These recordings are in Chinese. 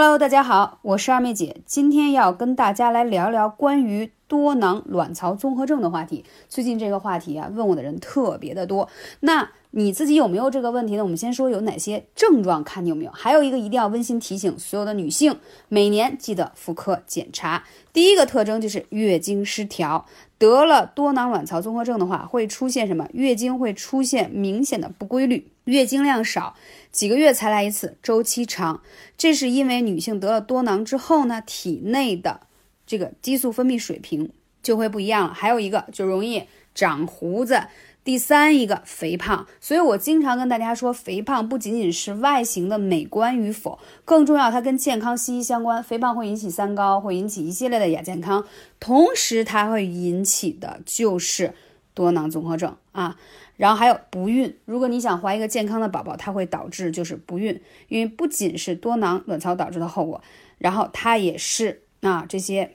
Hello，大家好，我是二妹姐，今天要跟大家来聊聊关于多囊卵巢综合症的话题。最近这个话题啊，问我的人特别的多。那你自己有没有这个问题呢？我们先说有哪些症状，看你有没有。还有一个一定要温馨提醒所有的女性，每年记得妇科检查。第一个特征就是月经失调，得了多囊卵巢综合症的话，会出现什么？月经会出现明显的不规律，月经量少。几个月才来一次，周期长，这是因为女性得了多囊之后呢，体内的这个激素分泌水平就会不一样了。还有一个就容易长胡子，第三一个肥胖。所以我经常跟大家说，肥胖不仅仅是外形的美观与否，更重要它跟健康息息相关。肥胖会引起三高，会引起一系列的亚健康，同时它会引起的就是多囊综合症啊。然后还有不孕，如果你想怀一个健康的宝宝，它会导致就是不孕，因为不仅是多囊卵巢导致的后果，然后它也是啊这些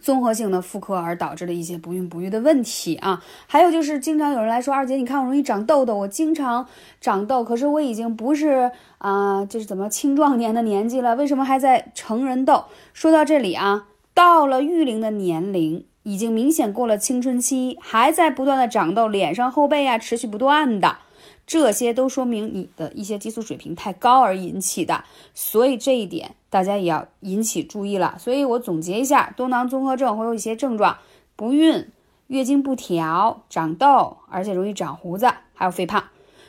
综合性的妇科而导致的一些不孕不育的问题啊。还有就是经常有人来说，二姐，你看我容易长痘痘，我经常长痘，可是我已经不是啊，就是怎么青壮年的年纪了，为什么还在成人痘？说到这里啊，到了育龄的年龄。已经明显过了青春期，还在不断的长痘，脸上、后背啊持续不断的，这些都说明你的一些激素水平太高而引起的，所以这一点大家也要引起注意了。所以我总结一下，多囊综合症会有一些症状：不孕、月经不调、长痘，而且容易长胡子，还有肥胖。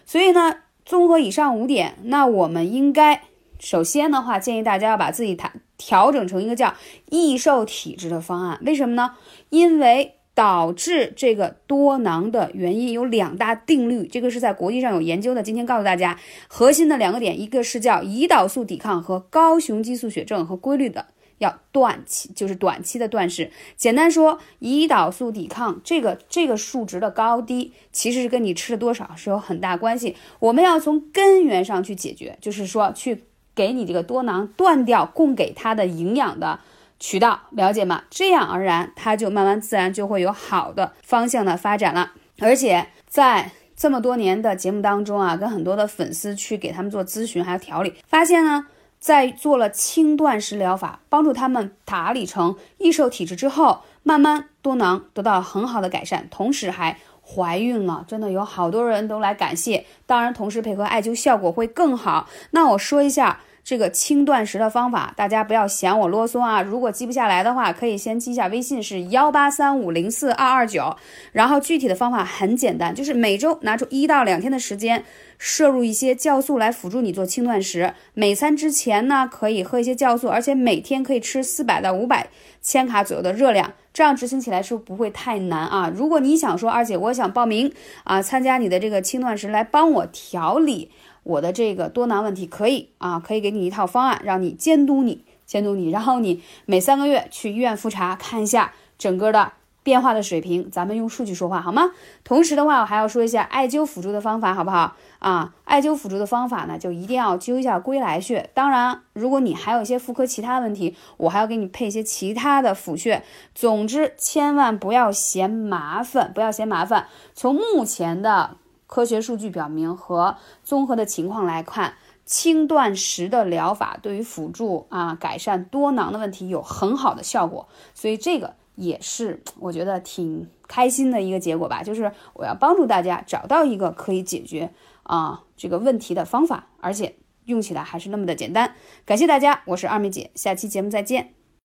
所以呢，综合以上五点，那我们应该。首先的话，建议大家要把自己调调整成一个叫易瘦体质的方案。为什么呢？因为导致这个多囊的原因有两大定律，这个是在国际上有研究的。今天告诉大家核心的两个点，一个是叫胰岛素抵抗和高雄激素血症和规律的要断期，就是短期的断食。简单说，胰岛素抵抗这个这个数值的高低，其实是跟你吃了多少是有很大关系。我们要从根源上去解决，就是说去。给你这个多囊断掉供给它的营养的渠道，了解吗？这样而然，它就慢慢自然就会有好的方向的发展了。而且在这么多年的节目当中啊，跟很多的粉丝去给他们做咨询还有调理，发现呢，在做了轻断食疗法，帮助他们打理成易瘦体质之后，慢慢多囊得到很好的改善，同时还怀孕了。真的有好多人都来感谢，当然同时配合艾灸效果会更好。那我说一下。这个轻断食的方法，大家不要嫌我啰嗦啊！如果记不下来的话，可以先记下微信是幺八三五零四二二九。然后具体的方法很简单，就是每周拿出一到两天的时间，摄入一些酵素来辅助你做轻断食。每餐之前呢，可以喝一些酵素，而且每天可以吃四百到五百千卡左右的热量，这样执行起来是不会太难啊。如果你想说，二姐，我想报名啊，参加你的这个轻断食，来帮我调理。我的这个多囊问题可以啊，可以给你一套方案，让你监督你，监督你，然后你每三个月去医院复查，看一下整个的变化的水平，咱们用数据说话好吗？同时的话，我还要说一下艾灸辅助的方法，好不好啊？艾灸辅助的方法呢，就一定要灸一下归来穴。当然，如果你还有一些妇科其他问题，我还要给你配一些其他的辅穴。总之，千万不要嫌麻烦，不要嫌麻烦。从目前的。科学数据表明，和综合的情况来看，轻断食的疗法对于辅助啊改善多囊的问题有很好的效果，所以这个也是我觉得挺开心的一个结果吧。就是我要帮助大家找到一个可以解决啊这个问题的方法，而且用起来还是那么的简单。感谢大家，我是二妹姐，下期节目再见。